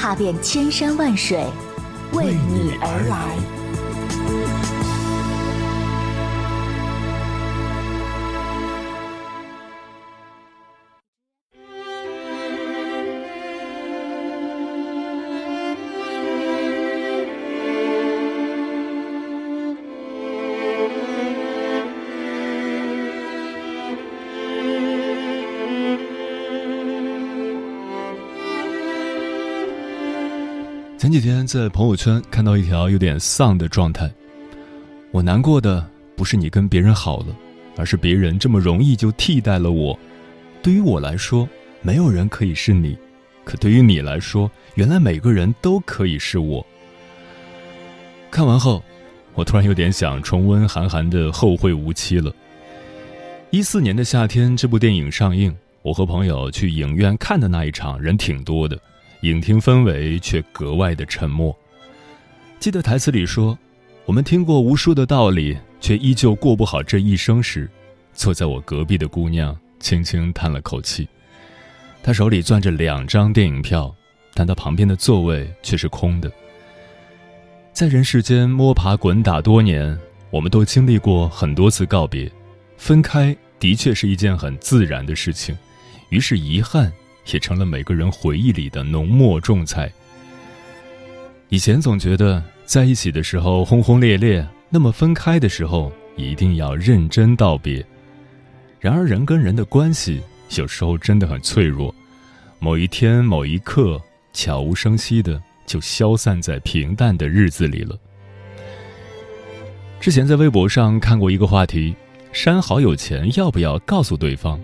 踏遍千山万水，为你而来。前几天在朋友圈看到一条有点丧的状态，我难过的不是你跟别人好了，而是别人这么容易就替代了我。对于我来说，没有人可以是你；可对于你来说，原来每个人都可以是我。看完后，我突然有点想重温韩寒的《后会无期》了。一四年的夏天，这部电影上映，我和朋友去影院看的那一场，人挺多的。影厅氛围却格外的沉默。记得台词里说：“我们听过无数的道理，却依旧过不好这一生。”时，坐在我隔壁的姑娘轻轻叹了口气。她手里攥着两张电影票，但她旁边的座位却是空的。在人世间摸爬滚打多年，我们都经历过很多次告别，分开的确是一件很自然的事情，于是遗憾。也成了每个人回忆里的浓墨重彩。以前总觉得在一起的时候轰轰烈烈，那么分开的时候一定要认真道别。然而人跟人的关系有时候真的很脆弱，某一天某一刻悄无声息的就消散在平淡的日子里了。之前在微博上看过一个话题：删好友前要不要告诉对方？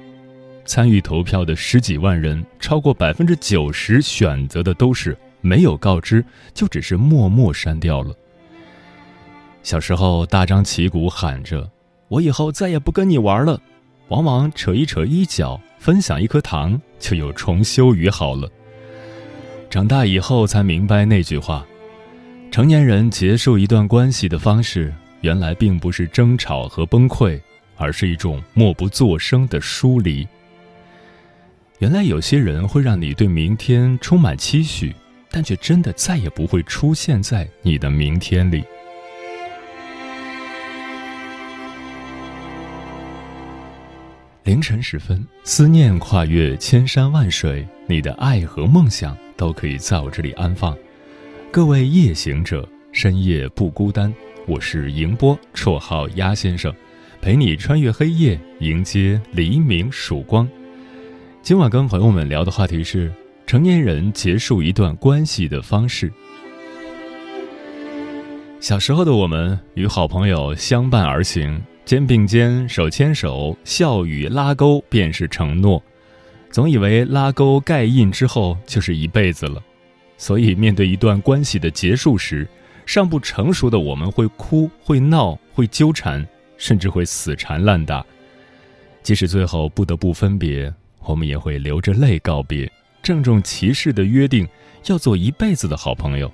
参与投票的十几万人，超过百分之九十选择的都是没有告知，就只是默默删掉了。小时候大张旗鼓喊着“我以后再也不跟你玩了”，往往扯一扯衣角，分享一颗糖，就有重修于好了。长大以后才明白那句话：成年人结束一段关系的方式，原来并不是争吵和崩溃，而是一种默不作声的疏离。原来有些人会让你对明天充满期许，但却真的再也不会出现在你的明天里。凌晨时分，思念跨越千山万水，你的爱和梦想都可以在我这里安放。各位夜行者，深夜不孤单。我是迎波，绰号鸭先生，陪你穿越黑夜，迎接黎明曙光。今晚跟朋友们聊的话题是成年人结束一段关系的方式。小时候的我们与好朋友相伴而行，肩并肩，手牵手，笑语拉钩便是承诺，总以为拉钩盖印之后就是一辈子了，所以面对一段关系的结束时，尚不成熟的我们会哭，会闹，会纠缠，甚至会死缠烂打，即使最后不得不分别。我们也会流着泪告别，郑重其事的约定要做一辈子的好朋友。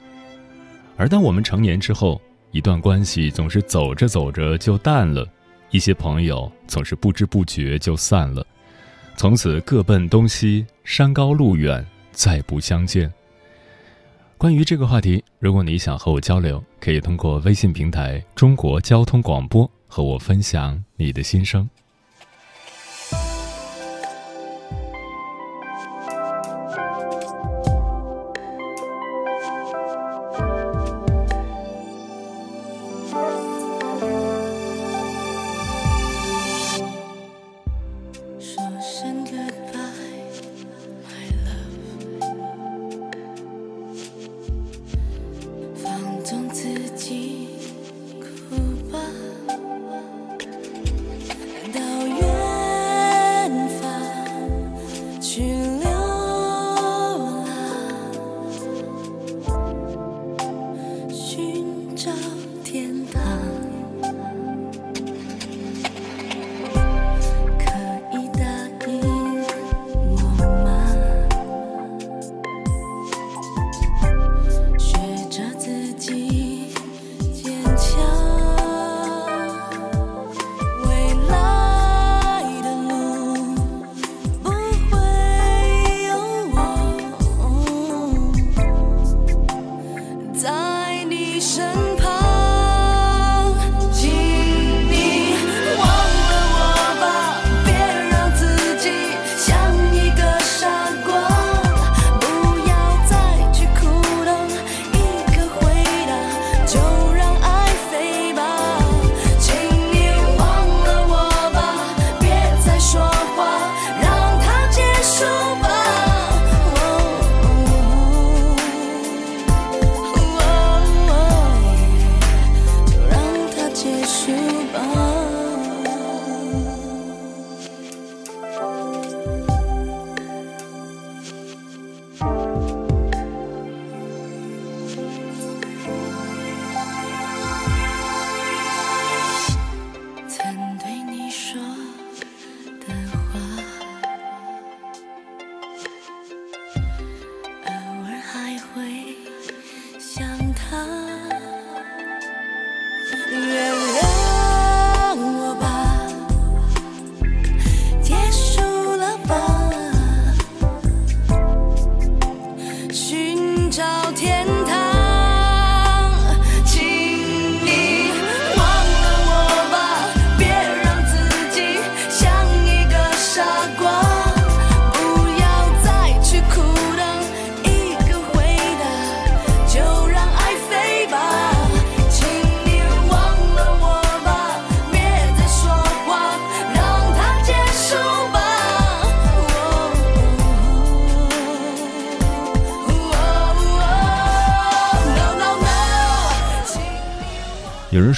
而当我们成年之后，一段关系总是走着走着就淡了，一些朋友总是不知不觉就散了，从此各奔东西，山高路远，再不相见。关于这个话题，如果你想和我交流，可以通过微信平台“中国交通广播”和我分享你的心声。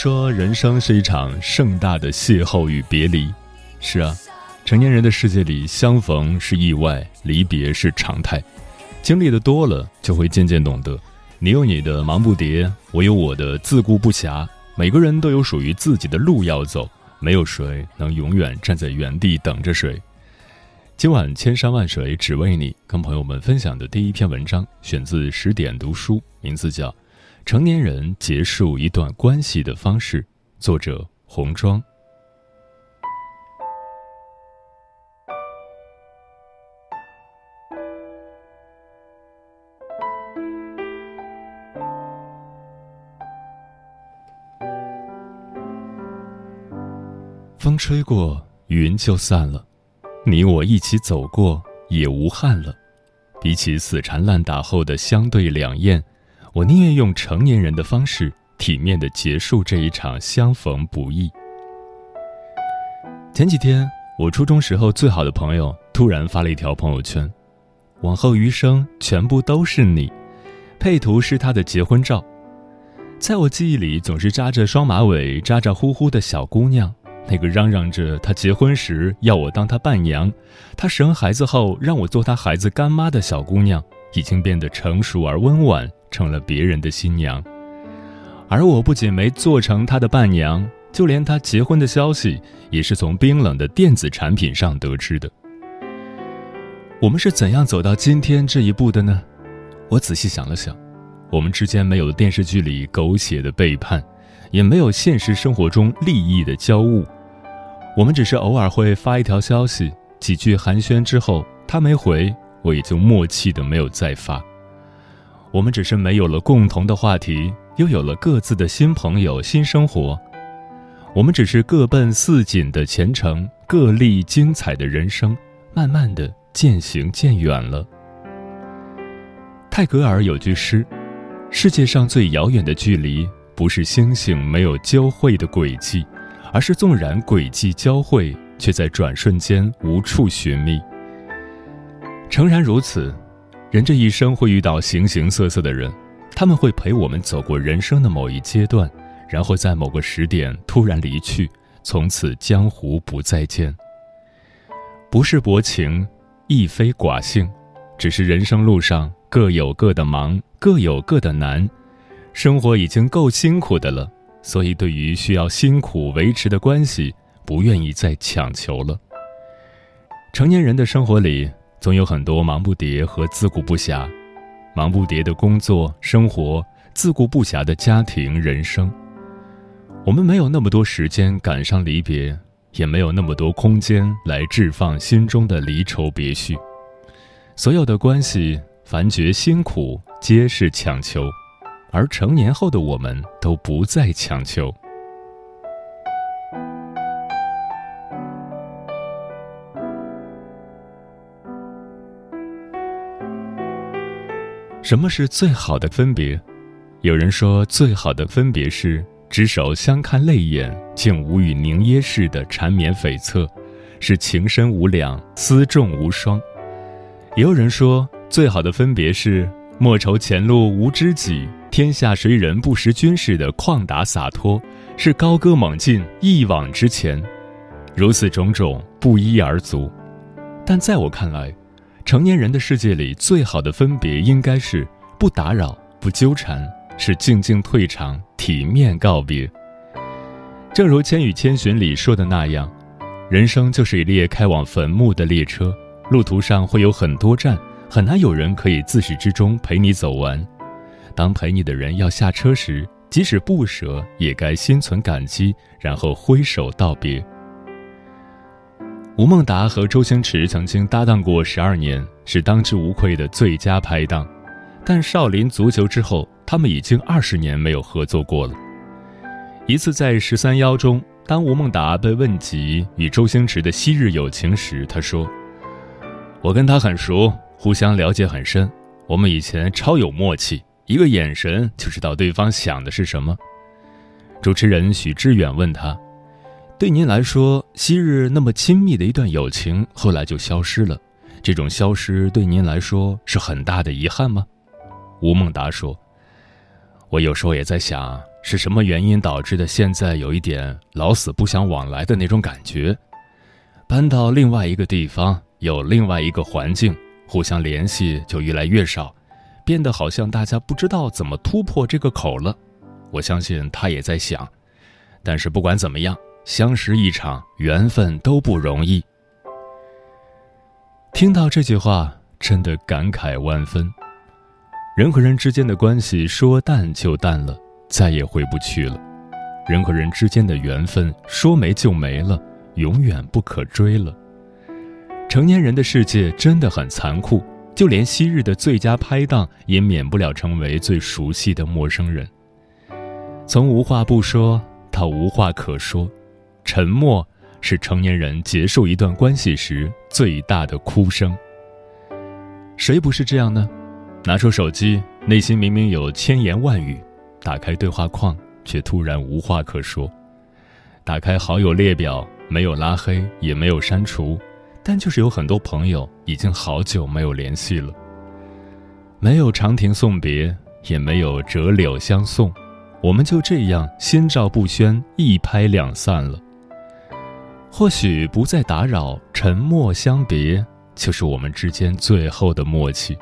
说，人生是一场盛大的邂逅与别离。是啊，成年人的世界里，相逢是意外，离别是常态。经历的多了，就会渐渐懂得，你有你的忙不迭，我有我的自顾不暇。每个人都有属于自己的路要走，没有谁能永远站在原地等着谁。今晚千山万水只为你，跟朋友们分享的第一篇文章，选自十点读书，名字叫。成年人结束一段关系的方式，作者红妆。风吹过，云就散了；你我一起走过，也无憾了。比起死缠烂打后的相对两厌。我宁愿用成年人的方式，体面的结束这一场相逢不易。前几天，我初中时候最好的朋友突然发了一条朋友圈：“往后余生全部都是你。”配图是他的结婚照。在我记忆里，总是扎着双马尾、咋咋呼呼的小姑娘，那个嚷嚷着她结婚时要我当她伴娘，她生孩子后让我做她孩子干妈的小姑娘，已经变得成熟而温婉。成了别人的新娘，而我不仅没做成他的伴娘，就连他结婚的消息也是从冰冷的电子产品上得知的。我们是怎样走到今天这一步的呢？我仔细想了想，我们之间没有电视剧里狗血的背叛，也没有现实生活中利益的交恶，我们只是偶尔会发一条消息，几句寒暄之后，他没回，我也就默契的没有再发。我们只是没有了共同的话题，又有了各自的新朋友、新生活。我们只是各奔似锦的前程，各历精彩的人生，慢慢的渐行渐远了。泰戈尔有句诗：“世界上最遥远的距离，不是星星没有交汇的轨迹，而是纵然轨迹交汇，却在转瞬间无处寻觅。”诚然如此。人这一生会遇到形形色色的人，他们会陪我们走过人生的某一阶段，然后在某个时点突然离去，从此江湖不再见。不是薄情，亦非寡性，只是人生路上各有各的忙，各有各的难。生活已经够辛苦的了，所以对于需要辛苦维持的关系，不愿意再强求了。成年人的生活里。总有很多忙不迭和自顾不暇，忙不迭的工作生活，自顾不暇的家庭人生。我们没有那么多时间赶上离别，也没有那么多空间来置放心中的离愁别绪。所有的关系，凡觉辛苦，皆是强求，而成年后的我们都不再强求。什么是最好的分别？有人说，最好的分别是执手相看泪眼，竟无语凝噎似的缠绵悱恻，是情深无两，思重无双。也有人说，最好的分别是莫愁前路无知己，天下谁人不识君似的旷达洒脱，是高歌猛进，一往直前。如此种种，不一而足。但在我看来，成年人的世界里，最好的分别应该是不打扰、不纠缠，是静静退场、体面告别。正如《千与千寻》里说的那样，人生就是一列开往坟墓的列车，路途上会有很多站，很难有人可以自始至终陪你走完。当陪你的人要下车时，即使不舍，也该心存感激，然后挥手道别。吴孟达和周星驰曾经搭档过十二年，是当之无愧的最佳拍档。但《少林足球》之后，他们已经二十年没有合作过了。一次在《十三邀》中，当吴孟达被问及与周星驰的昔日友情时，他说：“我跟他很熟，互相了解很深，我们以前超有默契。”一个眼神就知道对方想的是什么。主持人许知远问他：“对您来说，昔日那么亲密的一段友情，后来就消失了，这种消失对您来说是很大的遗憾吗？”吴孟达说：“我有时候也在想，是什么原因导致的现在有一点老死不相往来的那种感觉？搬到另外一个地方，有另外一个环境，互相联系就越来越少。”变得好像大家不知道怎么突破这个口了，我相信他也在想。但是不管怎么样，相识一场，缘分都不容易。听到这句话，真的感慨万分。人和人之间的关系说淡就淡了，再也回不去了；人和人之间的缘分说没就没了，永远不可追了。成年人的世界真的很残酷。就连昔日的最佳拍档，也免不了成为最熟悉的陌生人。从无话不说到无话可说，沉默是成年人结束一段关系时最大的哭声。谁不是这样呢？拿出手机，内心明明有千言万语，打开对话框，却突然无话可说。打开好友列表，没有拉黑，也没有删除。但就是有很多朋友已经好久没有联系了，没有长亭送别，也没有折柳相送，我们就这样心照不宣，一拍两散了。或许不再打扰，沉默相别，就是我们之间最后的默契，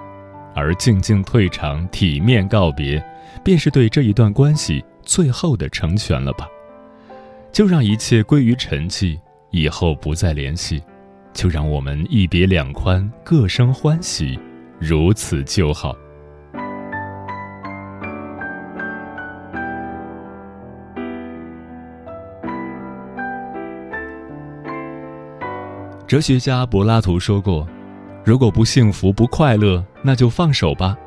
而静静退场，体面告别，便是对这一段关系最后的成全了吧？就让一切归于沉寂，以后不再联系。就让我们一别两宽，各生欢喜，如此就好。哲学家柏拉图说过：“如果不幸福、不快乐，那就放手吧。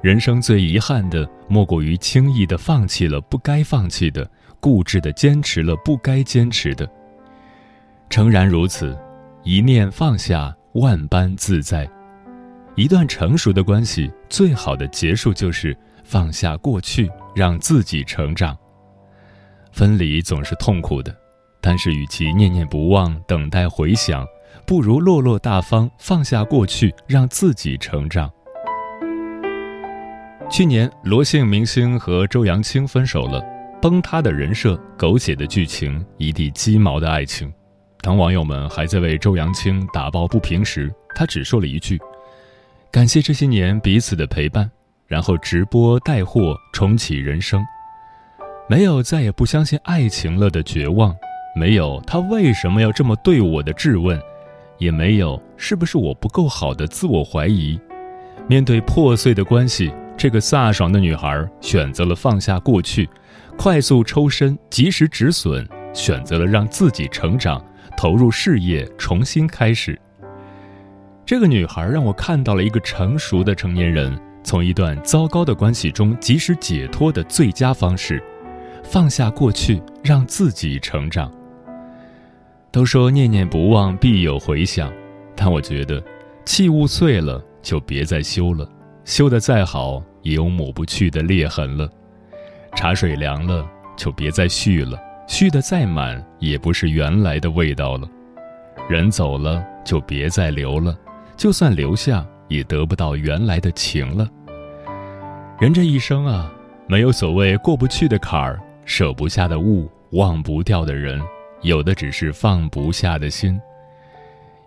人生最遗憾的，莫过于轻易的放弃了不该放弃的，固执的坚持了不该坚持的。诚然如此。”一念放下，万般自在。一段成熟的关系，最好的结束就是放下过去，让自己成长。分离总是痛苦的，但是与其念念不忘，等待回响，不如落落大方，放下过去，让自己成长。去年，罗姓明星和周扬青分手了，崩塌的人设，狗血的剧情，一地鸡毛的爱情。当网友们还在为周扬青打抱不平时，他只说了一句：“感谢这些年彼此的陪伴。”然后直播带货，重启人生。没有再也不相信爱情了的绝望，没有他为什么要这么对我的质问，也没有是不是我不够好的自我怀疑。面对破碎的关系，这个飒爽的女孩选择了放下过去，快速抽身，及时止损，选择了让自己成长。投入事业，重新开始。这个女孩让我看到了一个成熟的成年人从一段糟糕的关系中及时解脱的最佳方式：放下过去，让自己成长。都说念念不忘必有回响，但我觉得，器物碎了就别再修了，修得再好也有抹不去的裂痕了；茶水凉了就别再续了。续的再满，也不是原来的味道了。人走了，就别再留了；就算留下，也得不到原来的情了。人这一生啊，没有所谓过不去的坎儿，舍不下的物，忘不掉的人，有的只是放不下的心。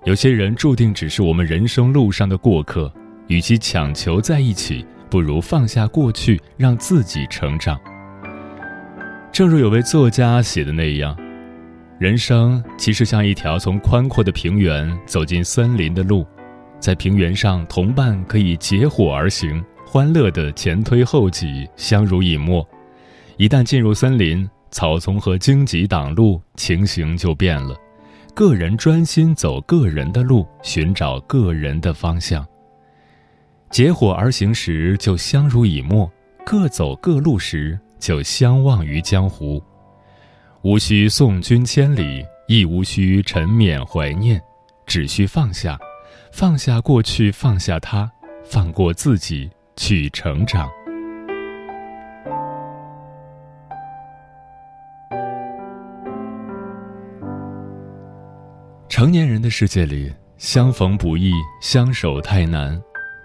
有些人注定只是我们人生路上的过客，与其强求在一起，不如放下过去，让自己成长。正如有位作家写的那样，人生其实像一条从宽阔的平原走进森林的路，在平原上，同伴可以结伙而行，欢乐的前推后挤，相濡以沫；一旦进入森林，草丛和荆棘挡路，情形就变了。个人专心走个人的路，寻找个人的方向。结伙而行时，就相濡以沫；各走各路时，就相忘于江湖。无需送君千里，亦无需沉缅怀念，只需放下。放下过去，放下他，放过自己，去成长。成年人的世界里，相逢不易，相守太难。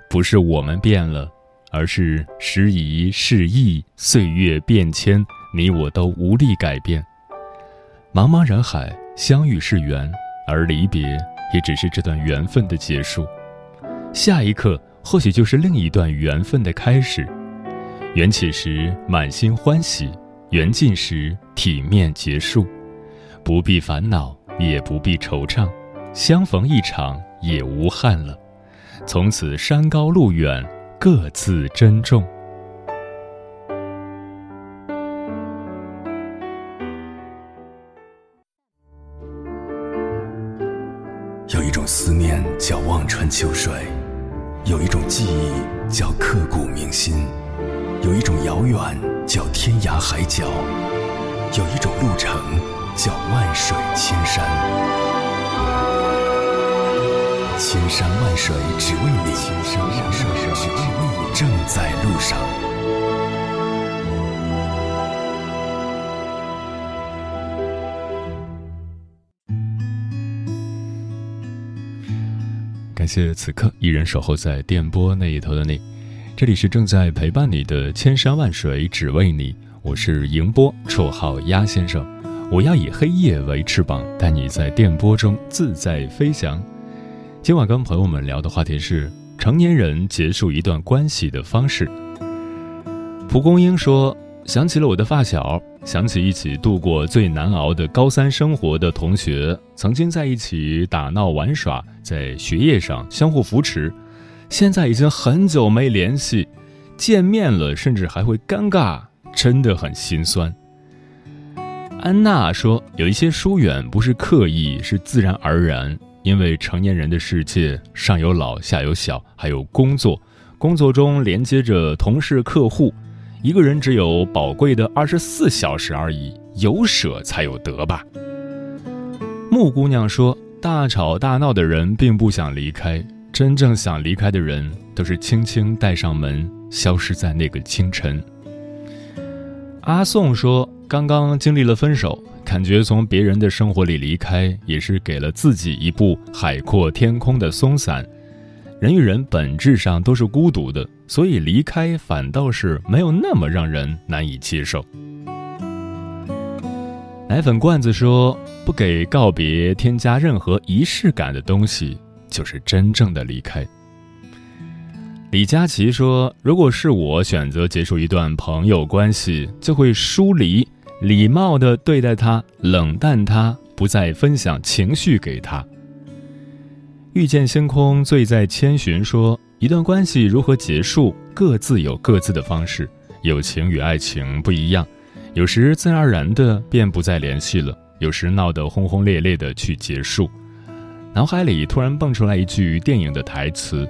不是我们变了，而是时移世易，岁月变迁，你我都无力改变。茫茫人海，相遇是缘，而离别。也只是这段缘分的结束，下一刻或许就是另一段缘分的开始。缘起时满心欢喜，缘尽时体面结束，不必烦恼，也不必惆怅，相逢一场也无憾了。从此山高路远，各自珍重。有一种思念叫望穿秋水，有一种记忆叫刻骨铭心，有一种遥远叫天涯海角，有一种路程叫万水千山。千山万水只为你，千山万水只为你，正在路上。感谢此刻依然守候在电波那一头的你，这里是正在陪伴你的千山万水只为你，我是迎波，绰号鸭先生。我要以黑夜为翅膀，带你在电波中自在飞翔。今晚跟朋友们聊的话题是成年人结束一段关系的方式。蒲公英说。想起了我的发小，想起一起度过最难熬的高三生活的同学，曾经在一起打闹玩耍，在学业上相互扶持，现在已经很久没联系，见面了甚至还会尴尬，真的很心酸。安娜说：“有一些疏远不是刻意，是自然而然，因为成年人的世界上有老下有小，还有工作，工作中连接着同事、客户。”一个人只有宝贵的二十四小时而已，有舍才有得吧。木姑娘说：“大吵大闹的人并不想离开，真正想离开的人都是轻轻带上门，消失在那个清晨。”阿宋说：“刚刚经历了分手，感觉从别人的生活里离开，也是给了自己一部海阔天空的松散。”人与人本质上都是孤独的，所以离开反倒是没有那么让人难以接受。奶粉罐子说：“不给告别添加任何仪式感的东西，就是真正的离开。”李佳琦说：“如果是我选择结束一段朋友关系，就会疏离，礼貌的对待他，冷淡他，不再分享情绪给他。”遇见星空，醉在千寻。说一段关系如何结束，各自有各自的方式。友情与爱情不一样，有时自然而然的便不再联系了，有时闹得轰轰烈烈的去结束。脑海里突然蹦出来一句电影的台词：“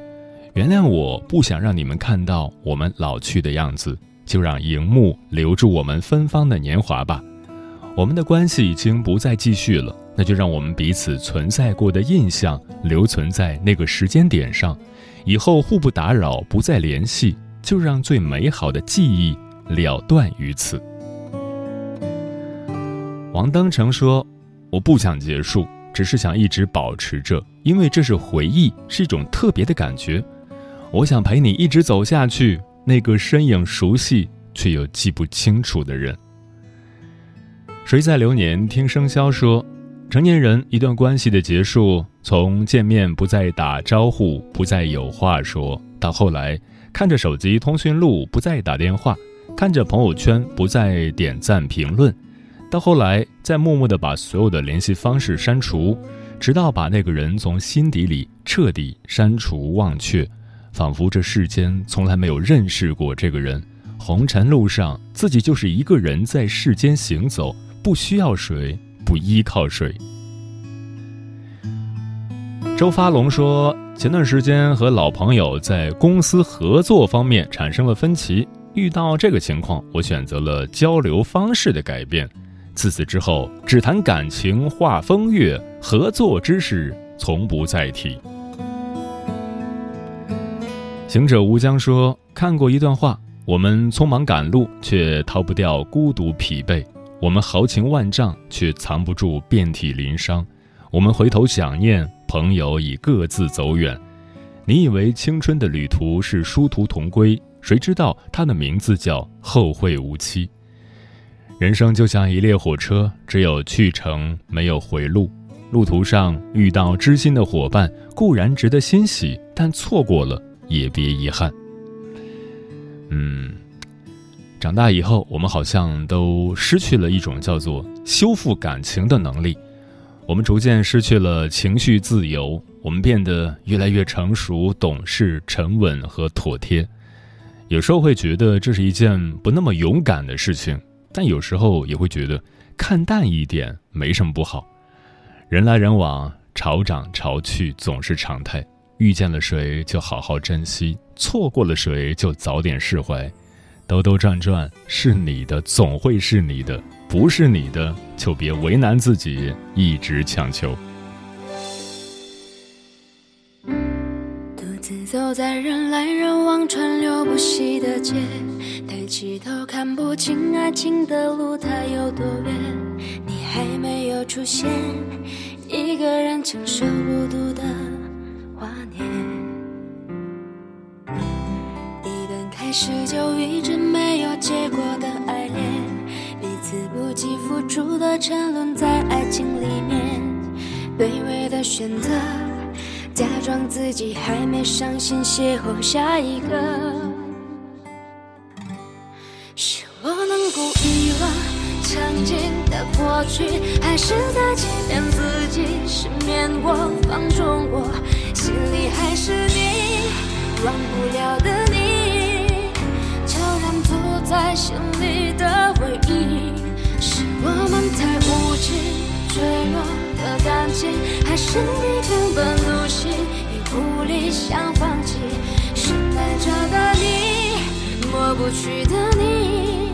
原谅我不想让你们看到我们老去的样子，就让荧幕留住我们芬芳的年华吧。我们的关系已经不再继续了。”那就让我们彼此存在过的印象留存在那个时间点上，以后互不打扰，不再联系，就让最美好的记忆了断于此。王登成说：“我不想结束，只是想一直保持着，因为这是回忆，是一种特别的感觉。我想陪你一直走下去，那个身影熟悉却又记不清楚的人。”谁在流年听生肖说？成年人一段关系的结束，从见面不再打招呼、不再有话说，到后来看着手机通讯录不再打电话，看着朋友圈不再点赞评论，到后来再默默的把所有的联系方式删除，直到把那个人从心底里彻底删除忘却，仿佛这世间从来没有认识过这个人。红尘路上，自己就是一个人在世间行走，不需要谁，不依靠谁。周发龙说，前段时间和老朋友在公司合作方面产生了分歧，遇到这个情况，我选择了交流方式的改变。自此之后，只谈感情话风月，合作之事从不再提。行者无疆说，看过一段话。我们匆忙赶路，却逃不掉孤独疲惫；我们豪情万丈，却藏不住遍体鳞伤。我们回头想念，朋友已各自走远。你以为青春的旅途是殊途同归，谁知道它的名字叫后会无期。人生就像一列火车，只有去程，没有回路。路途上遇到知心的伙伴，固然值得欣喜，但错过了也别遗憾。嗯，长大以后，我们好像都失去了一种叫做修复感情的能力。我们逐渐失去了情绪自由，我们变得越来越成熟、懂事、沉稳和妥帖。有时候会觉得这是一件不那么勇敢的事情，但有时候也会觉得看淡一点没什么不好。人来人往，潮涨潮去总是常态。遇见了谁就好好珍惜，错过了谁就早点释怀。兜兜转转是你的，总会是你的；不是你的，就别为难自己，一直强求。独自走在人来人往、川流不息的街，抬起头看不清爱情的路它有多远。你还没有出现，一个人承受孤独的。华年，一段开始就一直没有结果的爱恋，彼此不计付出的沉沦在爱情里面，卑微的选择，假装自己还没伤心，邂逅下一个。是我能够遗忘曾经的过去，还是在欺骗自己？失眠我，放纵我。忘不了的你，悄然住在心里的回忆，是我们太无知，坠落的感情，还是你根本入戏，已无力想放弃，深爱着的你，抹不去的你，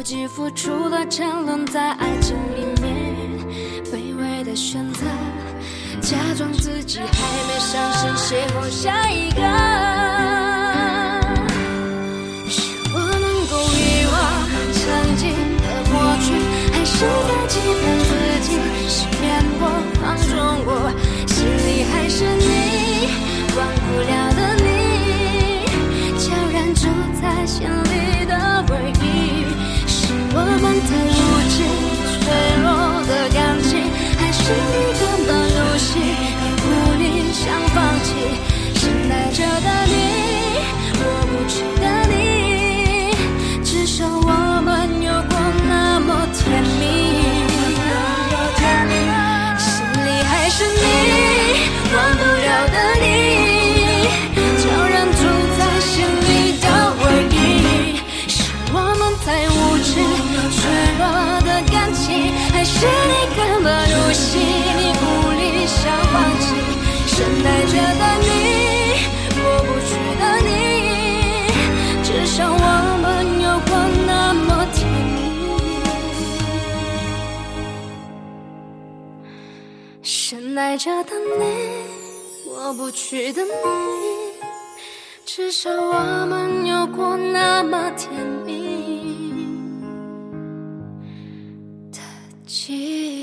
不计付出了沉沦在爱情里面，卑微的选择，假装自己还没伤心，邂逅下一个。是在欺骗自己，欺骗我，放纵我，心里还是你，忘不了的你，悄然住在心里的回忆，我们太无知，脆弱的感情，还是你根本入戏，无力想放爱着的你，抹不去的你，至少我们有过那么甜蜜的记忆。